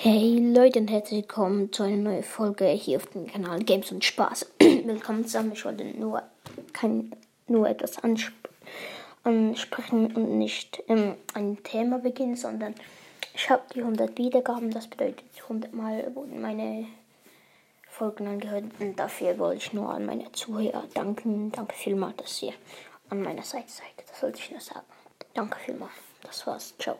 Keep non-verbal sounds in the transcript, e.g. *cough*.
Hey Leute und herzlich willkommen zu einer neuen Folge hier auf dem Kanal Games und Spaß. *clears throat* willkommen zusammen. Ich wollte nur, kein, nur etwas ansp ansprechen und nicht ähm, ein Thema beginnen, sondern ich habe die 100 Wiedergaben. Das bedeutet 100 Mal wurden meine Folgen angehört und dafür wollte ich nur an meine Zuhörer danken. Danke vielmals, dass ihr an meiner Seite seid. Das wollte ich nur sagen. Danke vielmals. Das war's. Ciao.